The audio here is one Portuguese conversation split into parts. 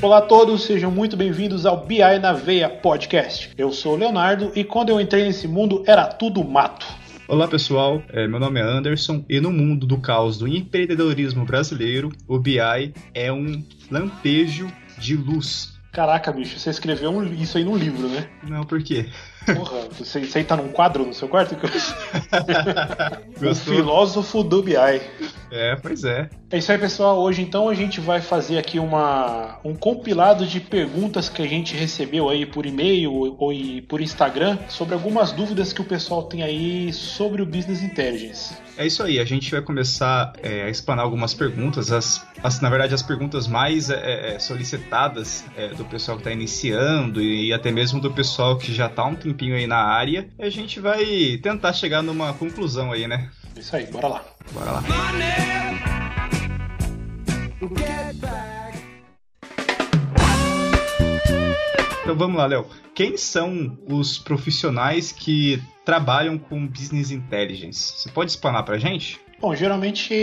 Olá a todos, sejam muito bem-vindos ao BI na Veia Podcast. Eu sou o Leonardo e quando eu entrei nesse mundo era tudo mato. Olá pessoal, é, meu nome é Anderson e no mundo do caos do empreendedorismo brasileiro, o BI é um lampejo de luz. Caraca, bicho, você escreveu isso aí num livro, né? Não, por quê? Porra, você, você tá num quadro no seu quarto? o filósofo do BI. É, pois é. É isso aí, pessoal. Hoje, então, a gente vai fazer aqui uma, um compilado de perguntas que a gente recebeu aí por e-mail ou, por Instagram sobre algumas dúvidas que o pessoal tem aí sobre o Business Intelligence. É isso aí, a gente vai começar é, a explanar algumas perguntas, as, as, na verdade as perguntas mais é, é solicitadas é, do pessoal que está iniciando e, e, até mesmo do pessoal que já está um tempinho aí na área, e a gente vai tentar chegar numa conclusão aí, né? Isso aí, bora lá. Bora lá. Então vamos lá, Léo. Quem são os profissionais que trabalham com business intelligence? Você pode explanar pra gente? Bom, geralmente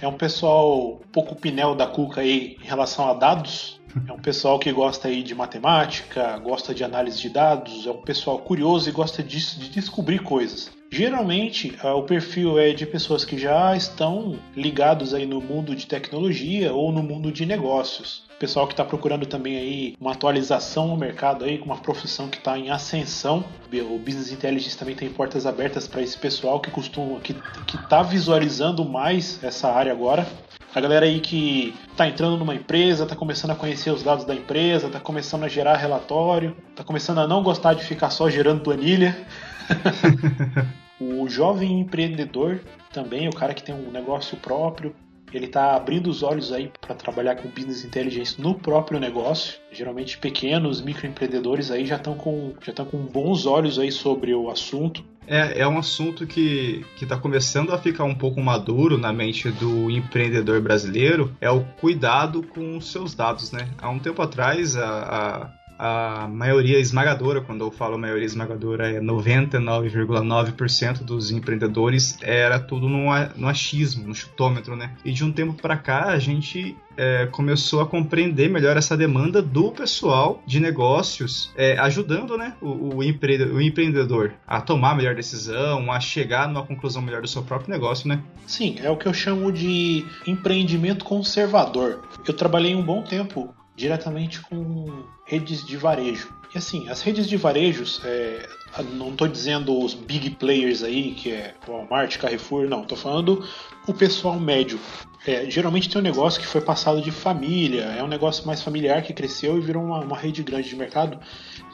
é um pessoal pouco pinel da cuca aí em relação a dados. É um pessoal que gosta aí de matemática, gosta de análise de dados, é um pessoal curioso e gosta de, de descobrir coisas. Geralmente, o perfil é de pessoas que já estão ligados aí no mundo de tecnologia ou no mundo de negócios. Pessoal que está procurando também aí uma atualização no mercado aí, com uma profissão que está em ascensão. O Business Intelligence também tem portas abertas para esse pessoal que costuma, que está visualizando mais essa área agora. A galera aí que está entrando numa empresa, está começando a conhecer os dados da empresa, está começando a gerar relatório, está começando a não gostar de ficar só gerando planilha. o jovem empreendedor também, o cara que tem um negócio próprio, ele está abrindo os olhos aí para trabalhar com business intelligence no próprio negócio. Geralmente pequenos microempreendedores aí já estão com já estão com bons olhos aí sobre o assunto. É, é um assunto que está começando a ficar um pouco maduro na mente do empreendedor brasileiro, é o cuidado com os seus dados, né? Há um tempo atrás, a, a a maioria esmagadora, quando eu falo maioria esmagadora, é 99,9% dos empreendedores era tudo no, no achismo, no chutômetro, né? E de um tempo para cá a gente é, começou a compreender melhor essa demanda do pessoal de negócios, é, ajudando né, o, o, empre o, empreendedor a tomar a melhor decisão, a chegar numa conclusão melhor do seu próprio negócio, né? Sim, é o que eu chamo de empreendimento conservador. Eu trabalhei um bom tempo diretamente com redes de varejo. E assim, as redes de varejos, é, não estou dizendo os big players aí, que é Walmart, Carrefour, não, estou falando o pessoal médio. É, geralmente tem um negócio que foi passado de família, é um negócio mais familiar que cresceu e virou uma, uma rede grande de mercado,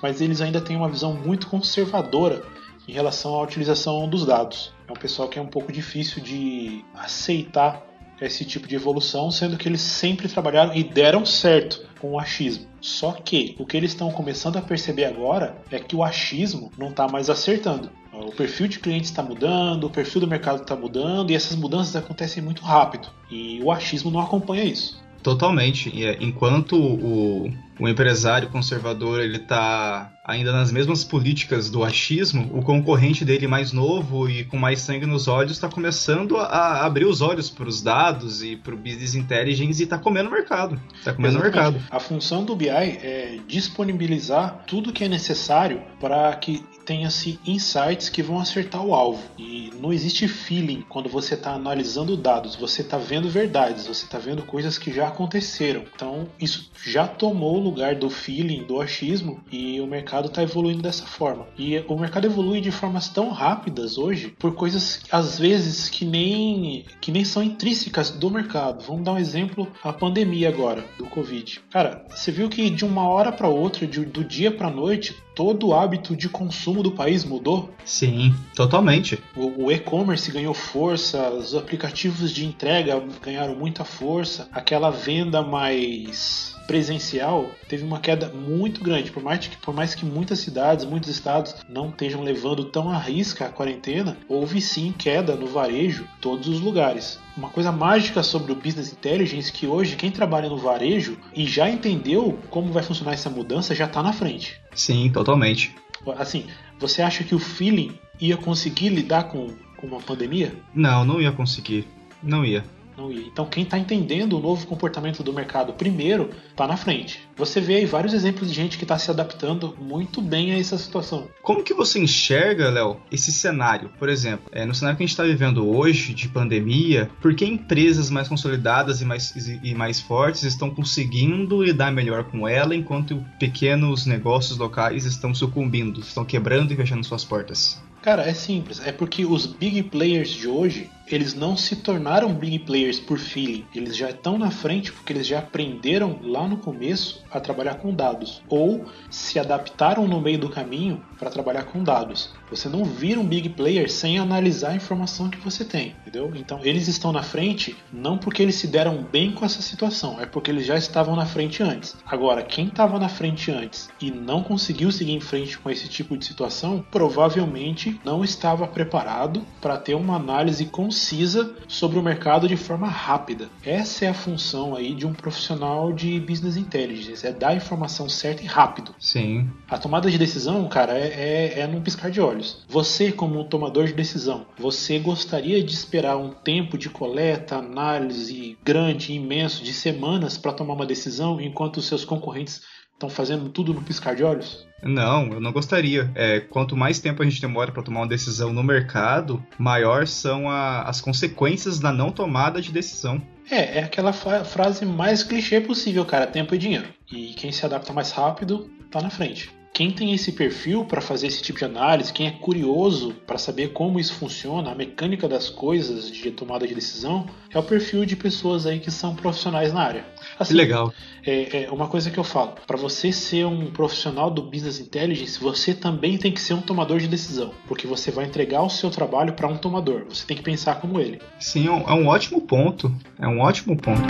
mas eles ainda têm uma visão muito conservadora em relação à utilização dos dados. É um pessoal que é um pouco difícil de aceitar esse tipo de evolução, sendo que eles sempre trabalharam e deram certo com o achismo. Só que o que eles estão começando a perceber agora é que o achismo não está mais acertando. O perfil de clientes está mudando, o perfil do mercado está mudando e essas mudanças acontecem muito rápido. E o achismo não acompanha isso. Totalmente. É, enquanto o, o empresário conservador ele está ainda nas mesmas políticas do achismo, o concorrente dele mais novo e com mais sangue nos olhos está começando a abrir os olhos para os dados e para o business intelligence e está comendo o mercado. Está comendo o mercado. A função do BI é disponibilizar tudo que é necessário para que tenha-se insights que vão acertar o alvo. E não existe feeling quando você está analisando dados, você está vendo verdades, você está vendo coisas que já aconteceram. Então isso já tomou o lugar do feeling, do achismo e o mercado está evoluindo dessa forma. E o mercado evolui de formas tão rápidas hoje por coisas às vezes que nem que nem são intrínsecas do mercado. Vamos dar um exemplo, a pandemia agora do Covid. Cara, você viu que de uma hora para outra, de, do dia para noite, todo o hábito de consumo do país mudou? Sim, totalmente. O, o e-commerce ganhou força, os aplicativos de entrega ganharam muita força, aquela venda mais presencial teve uma queda muito grande. Por mais que, por mais que muitas cidades, muitos estados não estejam levando tão à risca a quarentena, houve sim queda no varejo em todos os lugares. Uma coisa mágica sobre o Business Intelligence é que hoje quem trabalha no varejo e já entendeu como vai funcionar essa mudança já está na frente. Sim, totalmente. Assim, você acha que o feeling ia conseguir lidar com, com uma pandemia? Não, não ia conseguir. Não ia. Então quem está entendendo o novo comportamento do mercado primeiro está na frente. Você vê aí vários exemplos de gente que está se adaptando muito bem a essa situação. Como que você enxerga, Léo, esse cenário? Por exemplo, é, no cenário que a gente está vivendo hoje, de pandemia, por que empresas mais consolidadas e mais, e mais fortes estão conseguindo lidar melhor com ela, enquanto pequenos negócios locais estão sucumbindo, estão quebrando e fechando suas portas? Cara, é simples. É porque os big players de hoje, eles não se tornaram big players por feeling. Eles já estão na frente porque eles já aprenderam lá no começo a trabalhar com dados. Ou se adaptaram no meio do caminho para trabalhar com dados. Você não vira um big player sem analisar a informação que você tem, entendeu? Então eles estão na frente não porque eles se deram bem com essa situação, é porque eles já estavam na frente antes. Agora, quem estava na frente antes e não conseguiu seguir em frente com esse tipo de situação, provavelmente não estava preparado para ter uma análise concisa sobre o mercado de forma rápida. Essa é a função aí de um profissional de business intelligence, é dar a informação certa e rápido. Sim. A tomada de decisão, cara, é, é, é num piscar de olhos. Você, como tomador de decisão, você gostaria de esperar um tempo de coleta, análise grande, imenso, de semanas para tomar uma decisão, enquanto os seus concorrentes estão fazendo tudo no piscar de olhos? Não, eu não gostaria. É, quanto mais tempo a gente demora para tomar uma decisão no mercado, maior são a, as consequências da não tomada de decisão. É, é aquela frase mais clichê possível, cara. Tempo e dinheiro. E quem se adapta mais rápido tá na frente. Quem tem esse perfil para fazer esse tipo de análise, quem é curioso para saber como isso funciona, a mecânica das coisas de tomada de decisão, é o perfil de pessoas aí que são profissionais na área. Assim, legal. É, é, uma coisa que eu falo: para você ser um profissional do business intelligence, você também tem que ser um tomador de decisão, porque você vai entregar o seu trabalho para um tomador. Você tem que pensar como ele. Sim, é um é ótimo ponto. É um ótimo ponto.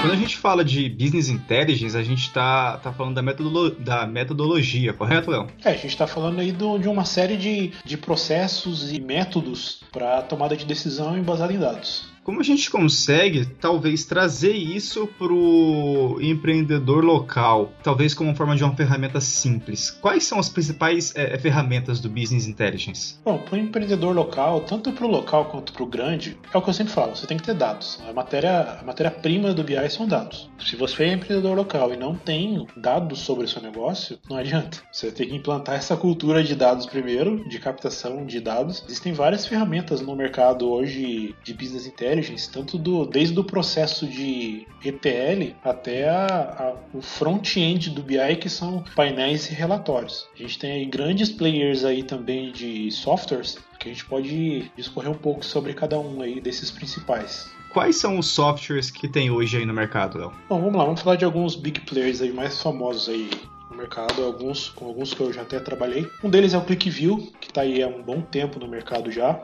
Quando a gente fala de business intelligence, a gente está tá falando da, metodolo da metodologia, correto, Léo? É, a gente está falando aí do, de uma série de, de processos e métodos para tomada de decisão embasada em dados. Como a gente consegue, talvez, trazer isso para o empreendedor local, talvez como forma de uma ferramenta simples? Quais são as principais é, ferramentas do Business Intelligence? Bom, para o empreendedor local, tanto para o local quanto para o grande, é o que eu sempre falo, você tem que ter dados. A matéria-prima a matéria do BI são dados. Se você é empreendedor local e não tem dados sobre o seu negócio, não adianta. Você tem que implantar essa cultura de dados primeiro, de captação de dados. Existem várias ferramentas no mercado hoje de Business Intelligence intelligence, tanto do, desde o processo de ETL até a, a, o front-end do BI, que são painéis e relatórios. A gente tem aí grandes players aí também de softwares que a gente pode discorrer um pouco sobre cada um aí desses principais. Quais são os softwares que tem hoje aí no mercado, Léo? Bom, vamos lá, vamos falar de alguns big players aí mais famosos aí no mercado, alguns com alguns que eu já até trabalhei. Um deles é o ClickView, que está aí há um bom tempo no mercado já.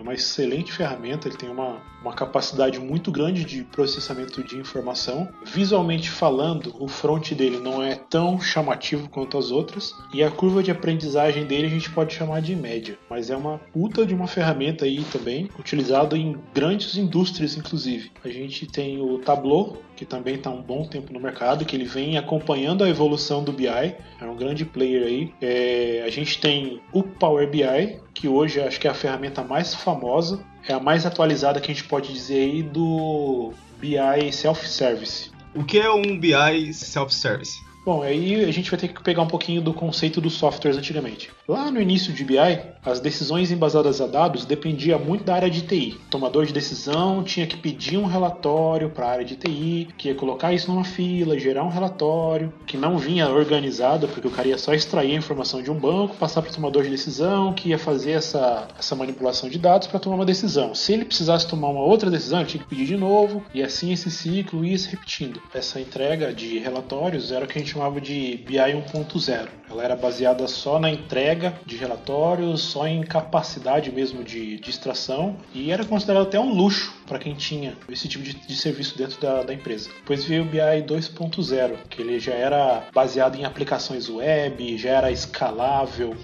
É uma excelente ferramenta, ele tem uma, uma capacidade muito grande de processamento de informação. Visualmente falando, o front dele não é tão chamativo quanto as outras, e a curva de aprendizagem dele a gente pode chamar de média, mas é uma puta de uma ferramenta aí também, utilizado em grandes indústrias inclusive. A gente tem o Tableau, que também está um bom tempo no mercado, que ele vem acompanhando a evolução do BI, é um grande player aí. É, a gente tem o Power BI, que hoje acho que é a ferramenta mais famosa, é a mais atualizada que a gente pode dizer aí do BI Self-Service. O que é um BI Self-Service? Bom, aí a gente vai ter que pegar um pouquinho do conceito dos softwares antigamente. Lá no início de BI, as decisões embasadas a dados dependia muito da área de TI. O tomador de decisão tinha que pedir um relatório para a área de TI, que ia colocar isso numa fila, gerar um relatório, que não vinha organizado, porque o cara ia só extrair a informação de um banco, passar para o tomador de decisão, que ia fazer essa, essa manipulação de dados para tomar uma decisão. Se ele precisasse tomar uma outra decisão, ele tinha que pedir de novo, e assim esse ciclo ia se repetindo. Essa entrega de relatórios era o que a gente chamava de BI 1.0. Ela era baseada só na entrega de relatórios, só em capacidade mesmo de, de extração e era considerado até um luxo para quem tinha esse tipo de, de serviço dentro da, da, empresa. Depois veio o BI 2.0, que ele já era baseado em aplicações web, já era escalável,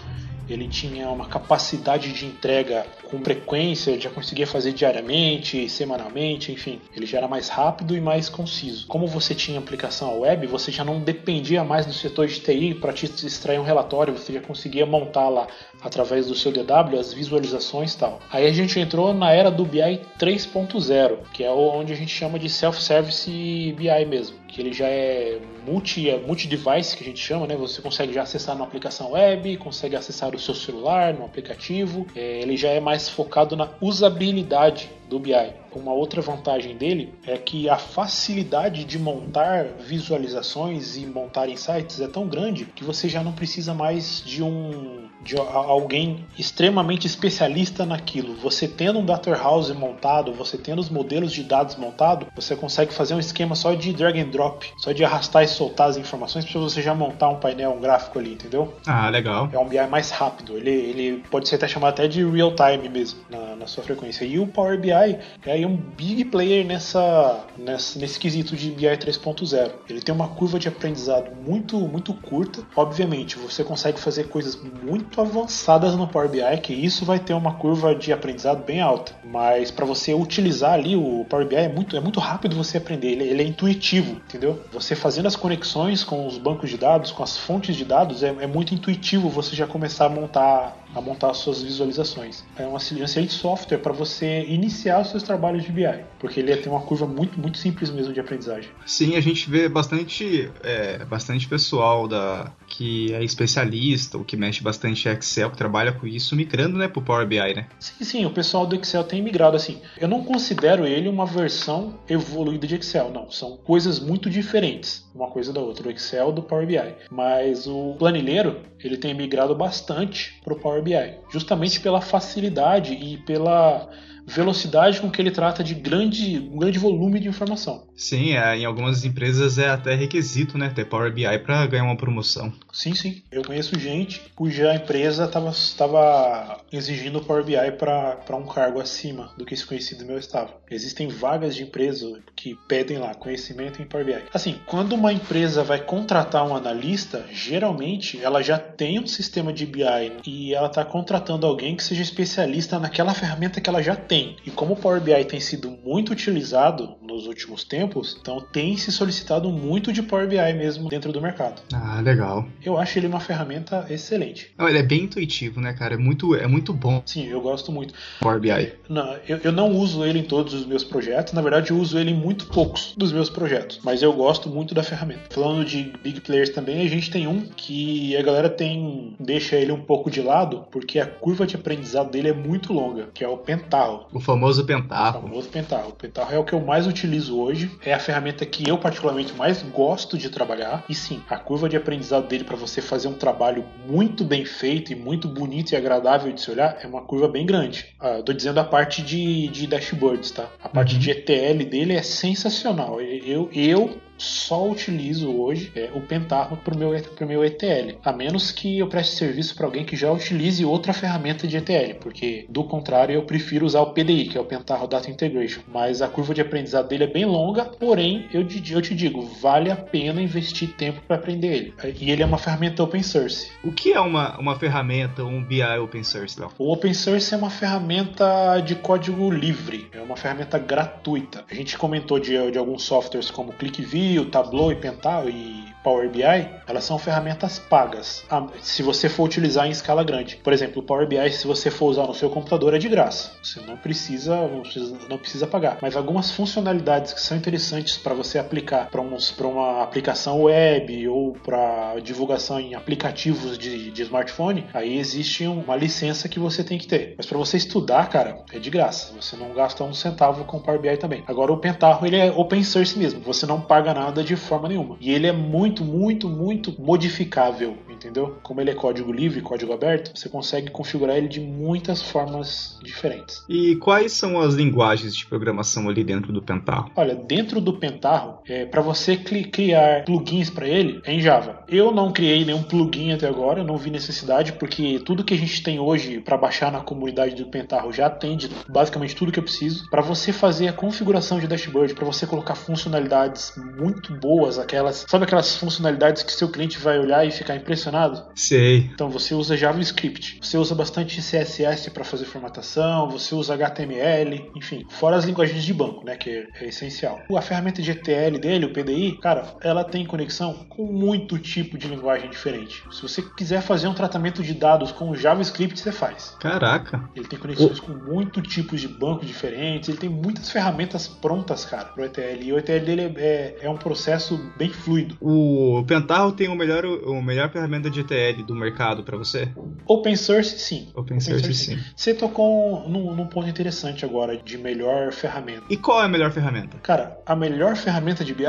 ele tinha uma capacidade de entrega com frequência, já conseguia fazer diariamente, semanalmente, enfim. Ele já era mais rápido e mais conciso. Como você tinha aplicação web, você já não dependia mais do setor de TI para te extrair um relatório, você já conseguia montar lá através do seu DW as visualizações e tal. Aí a gente entrou na era do BI 3.0, que é onde a gente chama de self-service BI mesmo que ele já é multi, é multi-device, que a gente chama, né? Você consegue já acessar na aplicação web, consegue acessar o seu celular, no aplicativo. É, ele já é mais focado na usabilidade do BI. Uma outra vantagem dele é que a facilidade de montar visualizações e montar insights é tão grande que você já não precisa mais de um de alguém extremamente especialista naquilo. Você tendo um data warehouse montado, você tendo os modelos de dados montados, você consegue fazer um esquema só de drag and drop, só de arrastar e soltar as informações para você já montar um painel, um gráfico ali, entendeu? Ah, legal. É um BI mais rápido. Ele, ele pode ser até chamado até de real time mesmo na, na sua frequência. E o Power BI é aí um big player nessa, nessa nesse quesito de BI 3.0. Ele tem uma curva de aprendizado muito muito curta. Obviamente, você consegue fazer coisas muito avançadas no Power BI, que isso vai ter uma curva de aprendizado bem alta. Mas para você utilizar ali o Power BI é muito, é muito rápido você aprender, ele, ele, é intuitivo, entendeu? Você fazendo as conexões com os bancos de dados, com as fontes de dados, é, é muito intuitivo você já começar a montar a montar suas visualizações. É um excelente software para você iniciar os seus trabalhos de BI, porque ele tem uma curva muito, muito simples mesmo de aprendizagem. Sim, a gente vê bastante, é, bastante pessoal da, que é especialista ou que mexe bastante em Excel, que trabalha com isso, migrando né, para o Power BI, né? Sim, sim, o pessoal do Excel tem migrado assim. Eu não considero ele uma versão evoluída de Excel, não. São coisas muito diferentes uma coisa da outra, o Excel do Power BI. Mas o planilheiro, ele tem migrado bastante para o Power BI, طبيعي. Justamente pela facilidade e pela velocidade com que ele trata de grande, um grande volume de informação. Sim, é, em algumas empresas é até requisito, né, ter Power BI para ganhar uma promoção. Sim, sim. Eu conheço gente cuja empresa estava exigindo Power BI para um cargo acima do que esse conhecido meu estava. Existem vagas de empresa que pedem lá conhecimento em Power BI. Assim, quando uma empresa vai contratar um analista, geralmente ela já tem um sistema de BI e ela está contratando alguém que seja especialista naquela ferramenta que ela já tem. E como o Power BI tem sido muito utilizado nos últimos tempos, então tem se solicitado muito de Power BI mesmo dentro do mercado. Ah, legal. Eu acho ele uma ferramenta excelente. Não, ele é bem intuitivo, né, cara? É muito, é muito bom. Sim, eu gosto muito. Power BI. Não, eu, eu não uso ele em todos os meus projetos. Na verdade, eu uso ele em muito poucos dos meus projetos. Mas eu gosto muito da ferramenta. Falando de big players também, a gente tem um que a galera tem deixa ele um pouco de lado, porque a curva de aprendizado dele é muito longa, que é o Pental. O famoso Pentaho. O famoso Pentaho. O Pentaho é o que eu mais utilizo hoje. É a ferramenta que eu particularmente mais gosto de trabalhar. E sim, a curva de aprendizado dele para você fazer um trabalho muito bem feito e muito bonito e agradável de se olhar é uma curva bem grande. Ah, tô dizendo a parte de, de dashboards, tá? A parte uhum. de ETL dele é sensacional. Eu, eu só utilizo hoje é, o Pentaho para o meu, pro meu ETL, a menos que eu preste serviço para alguém que já utilize outra ferramenta de ETL, porque do contrário eu prefiro usar o PDI, que é o Pentaho Data Integration. Mas a curva de aprendizado dele é bem longa, porém eu, eu te digo, vale a pena investir tempo para aprender ele. E ele é uma ferramenta open source. O que é uma, uma ferramenta, um BI open source, Léo? O open source é uma ferramenta de código livre, é uma ferramenta gratuita. A gente comentou de, de alguns softwares como ClickView o Tableau e Pental e Power BI, elas são ferramentas pagas, ah, se você for utilizar em escala grande. Por exemplo, o Power BI, se você for usar no seu computador, é de graça. Você não precisa, não precisa, não precisa pagar. Mas algumas funcionalidades que são interessantes para você aplicar para uma aplicação web ou para divulgação em aplicativos de, de smartphone, aí existe uma licença que você tem que ter. Mas para você estudar, cara, é de graça. Você não gasta um centavo com o Power BI também. Agora o Pentaho ele é open source mesmo. Você não paga nada de forma nenhuma. E ele é muito muito, muito, modificável. entendeu? Como ele é código livre, código aberto, você consegue configurar ele de muitas formas diferentes. E quais são as linguagens de programação ali dentro do Pentarro? Olha, dentro do Pentarro, é, para você criar plugins para ele, é em Java. Eu não criei nenhum plugin até agora, não vi necessidade, porque tudo que a gente tem hoje para baixar na comunidade do Pentarro já atende basicamente tudo que eu preciso. Para você fazer a configuração de dashboard, para você colocar funcionalidades muito boas, aquelas, sabe aquelas funcionalidades que seu cliente vai olhar e ficar impressionado? Sei. Então você usa JavaScript, você usa bastante CSS para fazer formatação, você usa HTML, enfim, fora as linguagens de banco, né, que é, é essencial. A ferramenta de ETL dele, o PDI, cara, ela tem conexão com muito tipo de linguagem diferente. Se você quiser fazer um tratamento de dados com JavaScript, você faz. Caraca. Ele tem conexões o... com muitos tipos de bancos diferentes, ele tem muitas ferramentas prontas, cara, pro ETL. E o ETL dele é, é um processo bem fluido. O Pentarro tem o melhor, o melhor ferramenta de ETL do mercado para você? Open source, sim. Open, Open source, source, sim. Você tocou num, num ponto interessante agora de melhor ferramenta. E qual é a melhor ferramenta? Cara, a melhor ferramenta de BI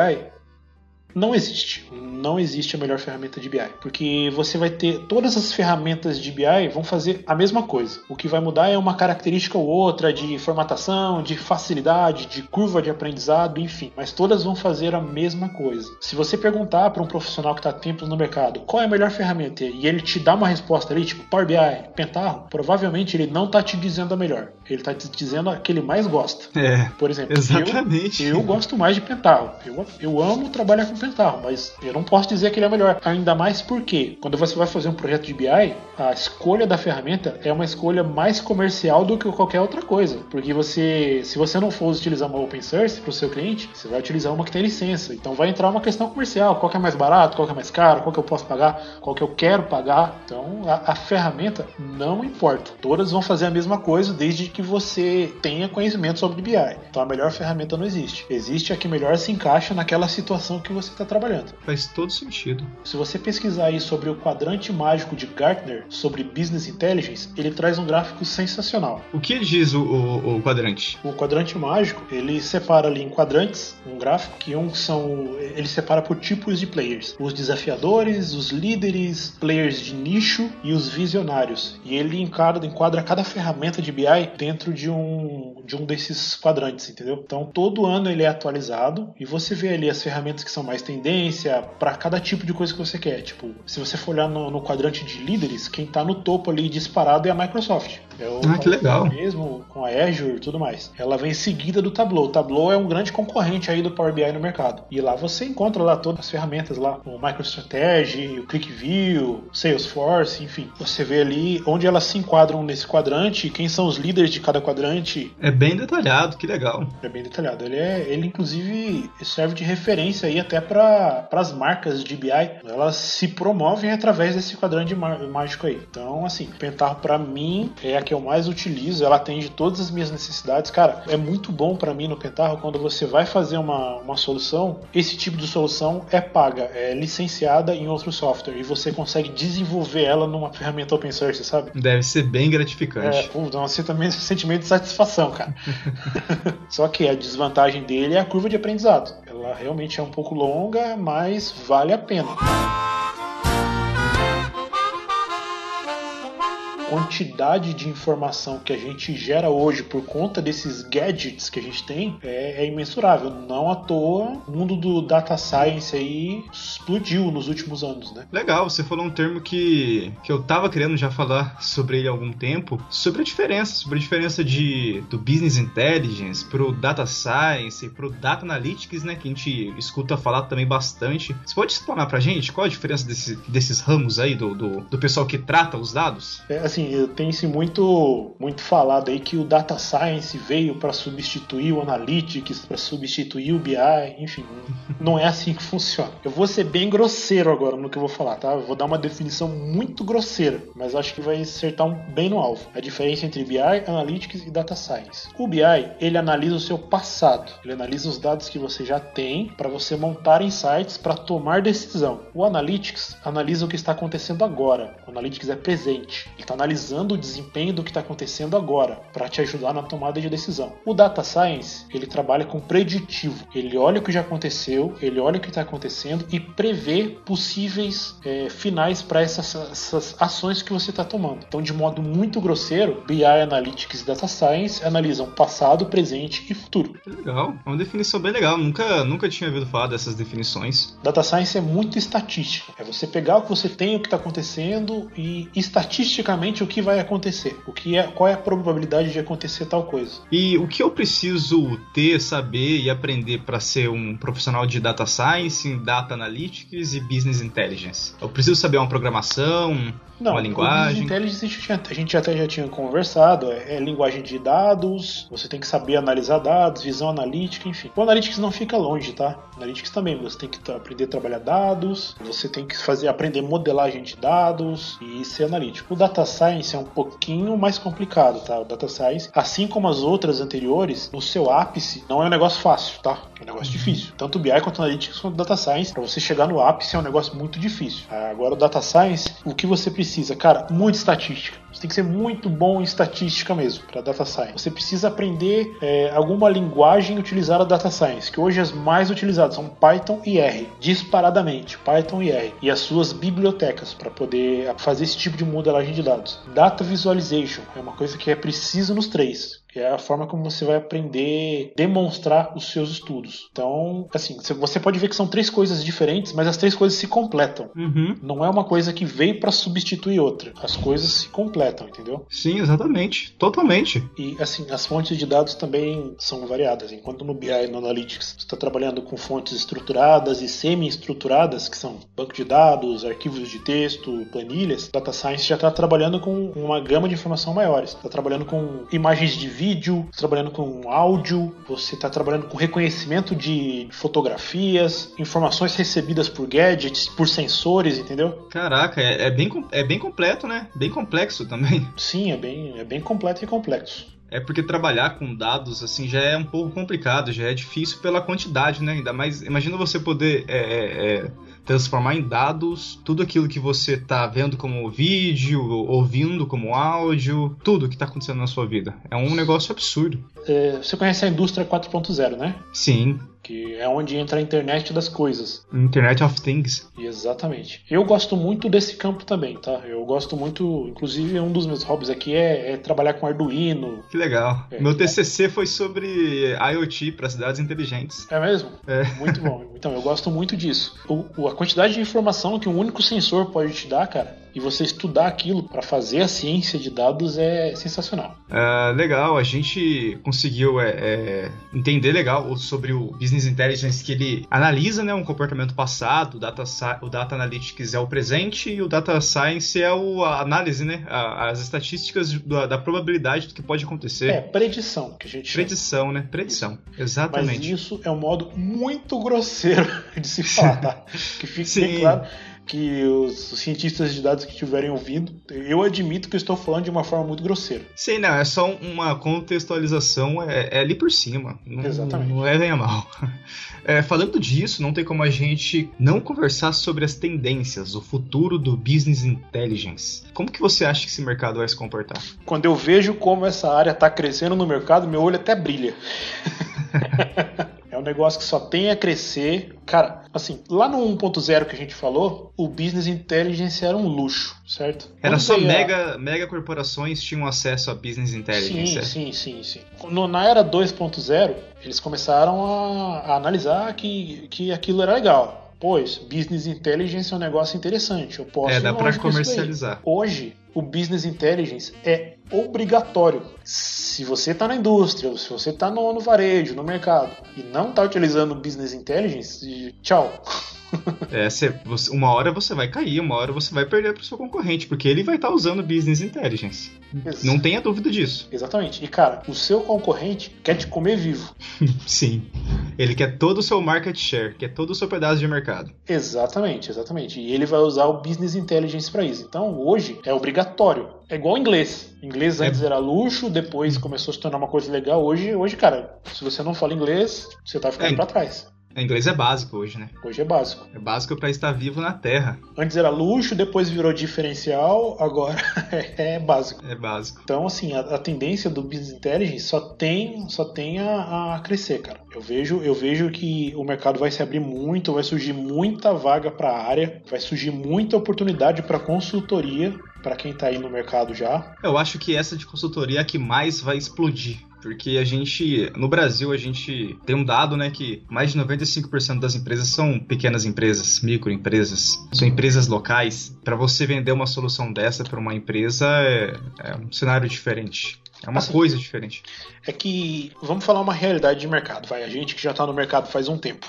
não existe. Não existe a melhor ferramenta de BI. Porque você vai ter. Todas as ferramentas de BI vão fazer a mesma coisa. O que vai mudar é uma característica ou outra de formatação, de facilidade, de curva de aprendizado, enfim. Mas todas vão fazer a mesma coisa. Se você perguntar para um profissional que está tempos no mercado qual é a melhor ferramenta e ele te dá uma resposta ali, tipo Power BI, Pentarro, provavelmente ele não está te dizendo a melhor. Ele está te dizendo a que ele mais gosta. É. Por exemplo, exatamente. Eu, eu gosto mais de Pentarro. Eu, eu amo trabalhar com Pentarro, mas eu não posso dizer que ele é melhor. Ainda mais porque, quando você vai fazer um projeto de BI, a escolha da ferramenta é uma escolha mais comercial do que qualquer outra coisa. Porque você, se você não for utilizar uma open source para o seu cliente, você vai utilizar uma que tem licença. Então vai entrar uma questão comercial: qual que é mais barato, qual que é mais caro, qual que eu posso pagar, qual que eu quero pagar. Então a, a ferramenta não importa. Todas vão fazer a mesma coisa desde que você tenha conhecimento sobre BI. Então a melhor ferramenta não existe. Existe a que melhor se encaixa naquela situação que você está trabalhando. Faz todo sentido. Se você pesquisar aí sobre o quadrante mágico de Gartner, sobre Business Intelligence, ele traz um gráfico sensacional. O que diz o, o, o quadrante? O quadrante mágico, ele separa ali em quadrantes, um gráfico, que um são. Ele separa por tipos de players. Os desafiadores, os líderes, players de nicho e os visionários. E ele enquadra, enquadra cada ferramenta de BI dentro de um, de um desses quadrantes, entendeu? Então todo ano ele é atualizado e você vê ali as ferramentas que são mais tendência para cada tipo de coisa que você quer. Tipo, se você for olhar no, no quadrante de líderes, quem está no topo ali disparado é a Microsoft. É o ah, que legal. Mesmo com a Azure e tudo mais. Ela vem seguida do Tableau. O Tableau é um grande concorrente aí do Power BI no mercado. E lá você encontra lá todas as ferramentas lá, o MicroStrategy, o ClickView, Salesforce, enfim. Você vê ali onde elas se enquadram nesse quadrante, quem são os líderes de cada quadrante. É bem detalhado, que legal. É bem detalhado. Ele é, ele inclusive serve de referência aí até para as marcas de BI. Elas se promovem através desse quadrante mágico aí. Então, assim, Pentarro para mim é que eu mais utilizo, ela atende todas as minhas necessidades. Cara, é muito bom para mim no Pentarro quando você vai fazer uma, uma solução, esse tipo de solução é paga, é licenciada em outro software e você consegue desenvolver ela numa ferramenta open source, sabe? Deve ser bem gratificante. É, pô, você também esse sentimento de satisfação, cara. Só que a desvantagem dele é a curva de aprendizado. Ela realmente é um pouco longa, mas vale a pena. Quantidade de informação que a gente gera hoje por conta desses gadgets que a gente tem é, é imensurável. Não à toa, o mundo do data science aí explodiu nos últimos anos, né? Legal, você falou um termo que, que eu tava querendo já falar sobre ele há algum tempo, sobre a diferença, sobre a diferença de, do business intelligence pro data science, pro data analytics, né, que a gente escuta falar também bastante. Você pode explanar pra gente qual a diferença desse, desses ramos aí do, do, do pessoal que trata os dados? É, assim, assim, tem-se muito, muito falado aí que o data science veio para substituir o analytics, para substituir o BI, enfim, não é assim que funciona. Eu vou ser bem grosseiro agora no que eu vou falar, tá? Eu vou dar uma definição muito grosseira, mas acho que vai acertar bem no alvo. A diferença entre BI, analytics e data science. O BI, ele analisa o seu passado, ele analisa os dados que você já tem para você montar insights para tomar decisão. O analytics analisa o que está acontecendo agora. O analytics é presente. Ele está analisando o desempenho do que está acontecendo agora, para te ajudar na tomada de decisão. O Data Science, ele trabalha com preditivo. Ele olha o que já aconteceu, ele olha o que está acontecendo e prevê possíveis é, finais para essas, essas, ações que você está tomando. Então, de modo muito grosseiro, BI Analytics e Data Science analisam passado, presente e futuro. Legal, é uma definição bem legal. Nunca, nunca tinha ouvido falar dessas definições. Data Science é muito estatística. É você pegar o que você tem, o que está acontecendo e estatisticamente o que vai acontecer. O que é, qual é a probabilidade de acontecer tal coisa. E o que eu preciso ter, saber e aprender para ser um profissional de Data Science, Data Analytics e Business Intelligence? Eu preciso saber uma programação, não, uma linguagem. Intelligence a gente, a gente até já tinha conversado, é, é, linguagem de dados, você tem que saber analisar dados, visão analítica, enfim. O Analytics não fica longe, tá? O Analytics também, você tem que aprender a trabalhar dados, você tem que fazer aprender modelagem de dados e ser analítico. O Data Science é um pouquinho mais complicado, tá? O Data Science, assim como as outras anteriores, no seu ápice, não é um negócio fácil, tá? É um negócio difícil. Tanto o BI quanto o Analytics quanto o Data Science, para você chegar no ápice é um negócio muito difícil. Agora o Data Science, o que você precisa precisa, cara, muita estatística. Você tem que ser muito bom em estatística mesmo para data science. Você precisa aprender é, alguma linguagem utilizada data science, que hoje as mais utilizadas são Python e R, disparadamente, Python e R, e as suas bibliotecas para poder fazer esse tipo de modelagem de dados. Data visualization é uma coisa que é preciso nos três é a forma como você vai aprender demonstrar os seus estudos. Então, assim, você pode ver que são três coisas diferentes, mas as três coisas se completam. Uhum. Não é uma coisa que veio para substituir outra. As coisas se completam, entendeu? Sim, exatamente. Totalmente. E, assim, as fontes de dados também são variadas. Enquanto no BI e no Analytics você está trabalhando com fontes estruturadas e semi-estruturadas, que são banco de dados, arquivos de texto, planilhas, Data Science já está trabalhando com uma gama de informação maiores. Está trabalhando com imagens de vídeo vídeo, trabalhando com áudio, você está trabalhando com reconhecimento de fotografias, informações recebidas por gadgets, por sensores, entendeu? Caraca, é, é bem, é bem completo, né? Bem complexo também. Sim, é bem, é bem completo e complexo. É porque trabalhar com dados assim já é um pouco complicado, já é difícil pela quantidade, né? Ainda mais, imagina você poder é, é, é transformar em dados tudo aquilo que você está vendo como vídeo, ouvindo como áudio, tudo que está acontecendo na sua vida. É um negócio absurdo. É, você conhece a indústria 4.0, né? Sim que é onde entra a internet das coisas. Internet of Things. Exatamente. Eu gosto muito desse campo também, tá? Eu gosto muito, inclusive um dos meus hobbies aqui é, é trabalhar com Arduino. Que legal. É, Meu TCC é. foi sobre IoT para cidades inteligentes. É mesmo? É. Muito bom. Então, eu gosto muito disso. O, a quantidade de informação que um único sensor pode te dar, cara, e você estudar aquilo para fazer a ciência de dados é sensacional. Uh, legal, a gente conseguiu é, é, entender legal sobre o Business Intelligence que ele analisa né, um comportamento passado, o Data, o data Analytics é o presente e o Data Science é o, a análise, né, as estatísticas da, da, probabilidade do que pode acontecer. É, predição que a gente Predição, chama. né? Predição, isso. exatamente. Mas isso é um modo muito grosseiro de se falar, tá? que fique bem claro que os cientistas de dados que estiverem ouvindo, eu admito que eu estou falando de uma forma muito grosseira. Sim, não, é só uma contextualização, é, é ali por cima. Não, Exatamente. Não é nem a mal. É, falando disso, não tem como a gente não conversar sobre as tendências, o futuro do business intelligence. Como que você acha que esse mercado vai se comportar? Quando eu vejo como essa área está crescendo no mercado, meu olho até brilha. É um negócio que só tem a crescer. Cara, assim, lá no 1.0 que a gente falou, o business intelligence era um luxo, certo? Era só mega, mega corporações tinham acesso a business intelligence. Sim, é? sim, sim, sim. No, na era 2.0, eles começaram a, a analisar que, que aquilo era legal pois business intelligence é um negócio interessante. Eu posso é, dá para comercializar. Hoje, o business intelligence é obrigatório. Se você está na indústria, se você está no, no, varejo, no mercado e não está utilizando business intelligence, tchau. É, você, uma hora você vai cair, uma hora você vai perder para o seu concorrente, porque ele vai estar tá usando business intelligence. Não tenha dúvida disso. Exatamente. E cara, o seu concorrente quer te comer vivo. Sim. Ele quer todo o seu market share, quer todo o seu pedaço de mercado. Exatamente, exatamente. E ele vai usar o business intelligence para isso. Então, hoje é obrigatório. É igual inglês. Inglês antes é... era luxo, depois começou a se tornar uma coisa legal. Hoje, hoje, cara, se você não fala inglês, você tá ficando é... para trás. Inglês é básico hoje, né? Hoje é básico. É básico para estar vivo na Terra. Antes era luxo, depois virou diferencial, agora é básico. É básico. Então, assim, a, a tendência do Business Intelligence só tem, só tem a, a, crescer, cara. Eu vejo, eu vejo que o mercado vai se abrir muito, vai surgir muita vaga para a área, vai surgir muita oportunidade para consultoria para quem está aí no mercado já. Eu acho que essa de consultoria é a que mais vai explodir. Porque a gente, no Brasil, a gente tem um dado, né, que mais de 95% das empresas são pequenas empresas, microempresas, são empresas locais. Para você vender uma solução dessa para uma empresa é, é um cenário diferente. É uma assim, coisa diferente. É que, vamos falar uma realidade de mercado, vai. A gente que já está no mercado faz um tempo.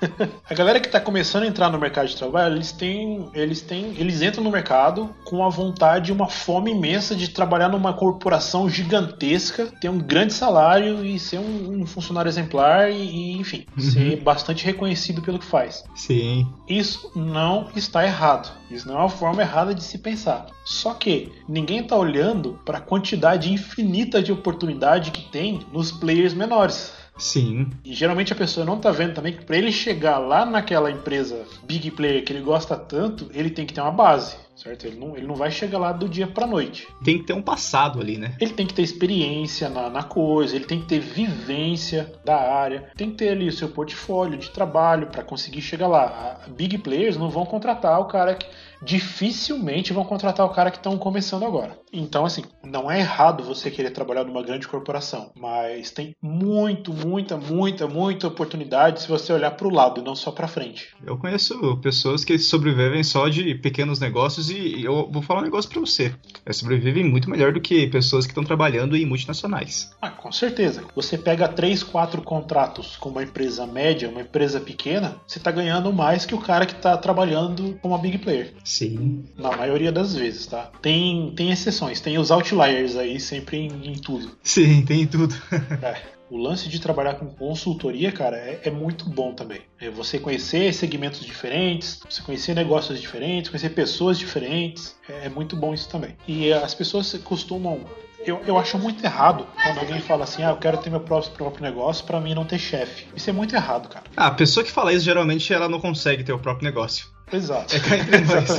a galera que está começando a entrar no mercado de trabalho, eles têm, eles têm, eles entram no mercado com a vontade, uma fome imensa de trabalhar numa corporação gigantesca, ter um grande salário e ser um, um funcionário exemplar e, e enfim, uhum. ser bastante reconhecido pelo que faz. Sim. Isso não está errado. Isso não é uma forma errada de se pensar. Só que ninguém está olhando para a quantidade infinita de oportunidade que tem nos players menores. Sim. E geralmente a pessoa não tá vendo também que para ele chegar lá naquela empresa big player que ele gosta tanto, ele tem que ter uma base, certo? Ele não, ele não vai chegar lá do dia pra noite. Tem que ter um passado ali, né? Ele tem que ter experiência na, na coisa, ele tem que ter vivência da área, tem que ter ali o seu portfólio de trabalho para conseguir chegar lá. A big players não vão contratar o cara que dificilmente vão contratar o cara que estão começando agora. Então, assim, não é errado você querer trabalhar numa grande corporação, mas tem muito, muita, muita, muita oportunidade se você olhar para o lado e não só para frente. Eu conheço pessoas que sobrevivem só de pequenos negócios e eu vou falar um negócio para você. Elas sobrevivem muito melhor do que pessoas que estão trabalhando em multinacionais. Ah, com certeza. Você pega três, quatro contratos com uma empresa média, uma empresa pequena, você está ganhando mais que o cara que está trabalhando com uma big player. Sim. Na maioria das vezes, tá? Tem, tem exceções, tem os outliers aí sempre em, em tudo. Sim, tem em tudo. é. O lance de trabalhar com consultoria, cara, é, é, muito bom também. É você conhecer segmentos diferentes, você conhecer negócios diferentes, conhecer pessoas diferentes. É, é muito bom isso também. E as pessoas costumam eu, eu acho muito errado quando alguém fala assim, ah, eu quero ter meu próprio, próprio negócio para mim não ter chefe. Isso é muito errado, cara. Ah, a pessoa que fala isso geralmente ela não consegue ter o próprio negócio. Exato. É cá entre nós.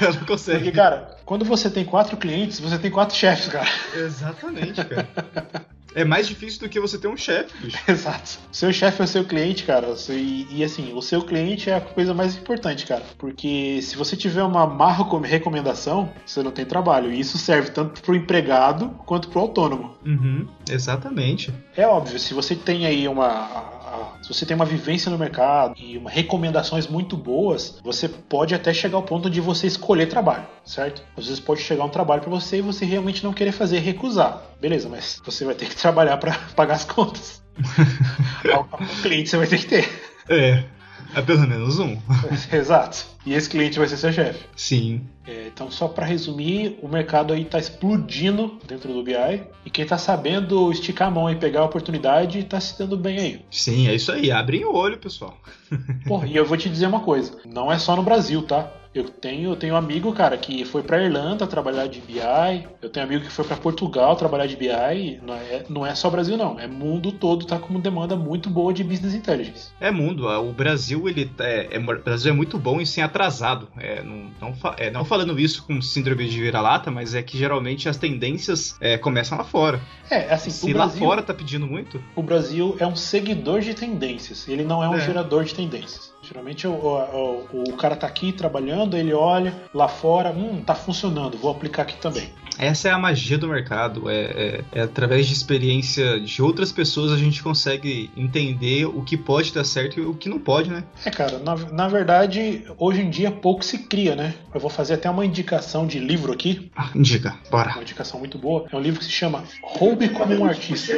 ela não consegue. Porque, cara, quando você tem quatro clientes, você tem quatro chefes, cara. Exatamente, cara. É mais difícil do que você ter um chefe, bicho. Exato. Seu chefe é o seu cliente, cara. E, e, assim, o seu cliente é a coisa mais importante, cara. Porque se você tiver uma má recomendação, você não tem trabalho. E isso serve tanto pro empregado quanto pro autônomo. Uhum, exatamente. É óbvio, se você tem aí uma se você tem uma vivência no mercado e uma recomendações muito boas, você pode até chegar ao ponto de você escolher trabalho, certo? Às vezes pode chegar um trabalho para você e você realmente não querer fazer recusar. Beleza, mas você vai ter que trabalhar para pagar as contas. o cliente você vai ter que ter. É. É pelo menos um. Exato. E esse cliente vai ser seu chefe. Sim. É, então, só para resumir, o mercado aí está explodindo dentro do BI e quem está sabendo esticar a mão e pegar a oportunidade está se dando bem aí. Sim, é isso aí. Abrem o olho, pessoal. Porra, e eu vou te dizer uma coisa: não é só no Brasil, tá? Eu tenho, eu tenho um amigo, cara, que foi pra Irlanda trabalhar de BI. Eu tenho um amigo que foi para Portugal trabalhar de BI. Não é, não é só Brasil, não. É mundo todo, tá com uma demanda muito boa de business intelligence. É mundo. O Brasil, ele é, é, o Brasil é muito bom em ser atrasado. É, não, não, é, não falando isso com síndrome de vira-lata, mas é que geralmente as tendências é, começam lá fora. É, assim, Se Brasil, lá fora tá pedindo muito. O Brasil é um seguidor de tendências. Ele não é um é. gerador de tendências. Geralmente o, o, o, cara tá aqui trabalhando, ele olha lá fora, hum, tá funcionando, vou aplicar aqui também. Essa é a magia do mercado. É, é, é, através de experiência de outras pessoas a gente consegue entender o que pode dar certo e o que não pode, né? É, cara, na, na verdade, hoje em dia pouco se cria, né? Eu vou fazer até uma indicação de livro aqui. Ah, indica, bora. Uma indicação muito boa. É um livro que se chama Roube como um Artista.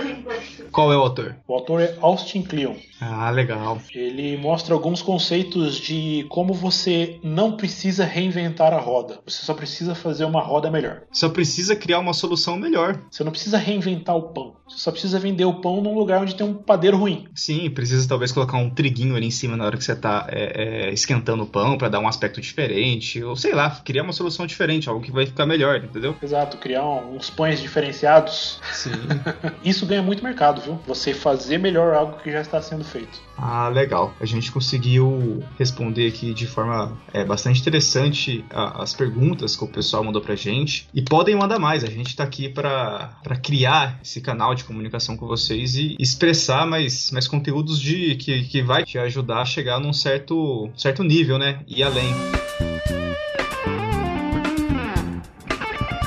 Qual é o autor? O autor é Austin Kleon. Ah, legal. Ele mostra alguns conceitos conceitos de como você não precisa reinventar a roda. Você só precisa fazer uma roda melhor. Só precisa criar uma solução melhor. Você não precisa reinventar o pão. Você só precisa vender o pão num lugar onde tem um padeiro ruim. Sim, precisa talvez colocar um triguinho ali em cima na hora que você está é, é, esquentando o pão para dar um aspecto diferente. Ou sei lá, criar uma solução diferente, algo que vai ficar melhor, entendeu? Exato, criar uns pães diferenciados. Sim. Isso ganha muito mercado, viu? Você fazer melhor algo que já está sendo feito. Ah, legal. A gente conseguiu responder aqui de forma é, bastante interessante a, as perguntas que o pessoal mandou pra gente. E podem mandar mais. A gente tá aqui para criar esse canal de comunicação com vocês e expressar mais, mais conteúdos de que, que vai te ajudar a chegar num certo, certo nível, né? E além.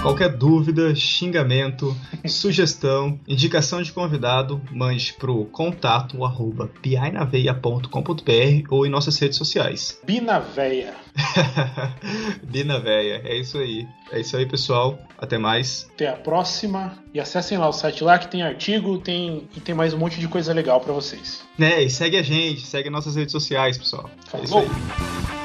Qualquer dúvida, xingamento, sugestão, indicação de convidado, mande pro contato arroba piainaveia.com.br ou em nossas redes sociais. Binaveia. Binaveia, é isso aí. É isso aí, pessoal. Até mais. Até a próxima. E acessem lá o site lá que tem artigo tem, e tem mais um monte de coisa legal para vocês. É, e segue a gente, segue nossas redes sociais, pessoal. Falou. É isso aí.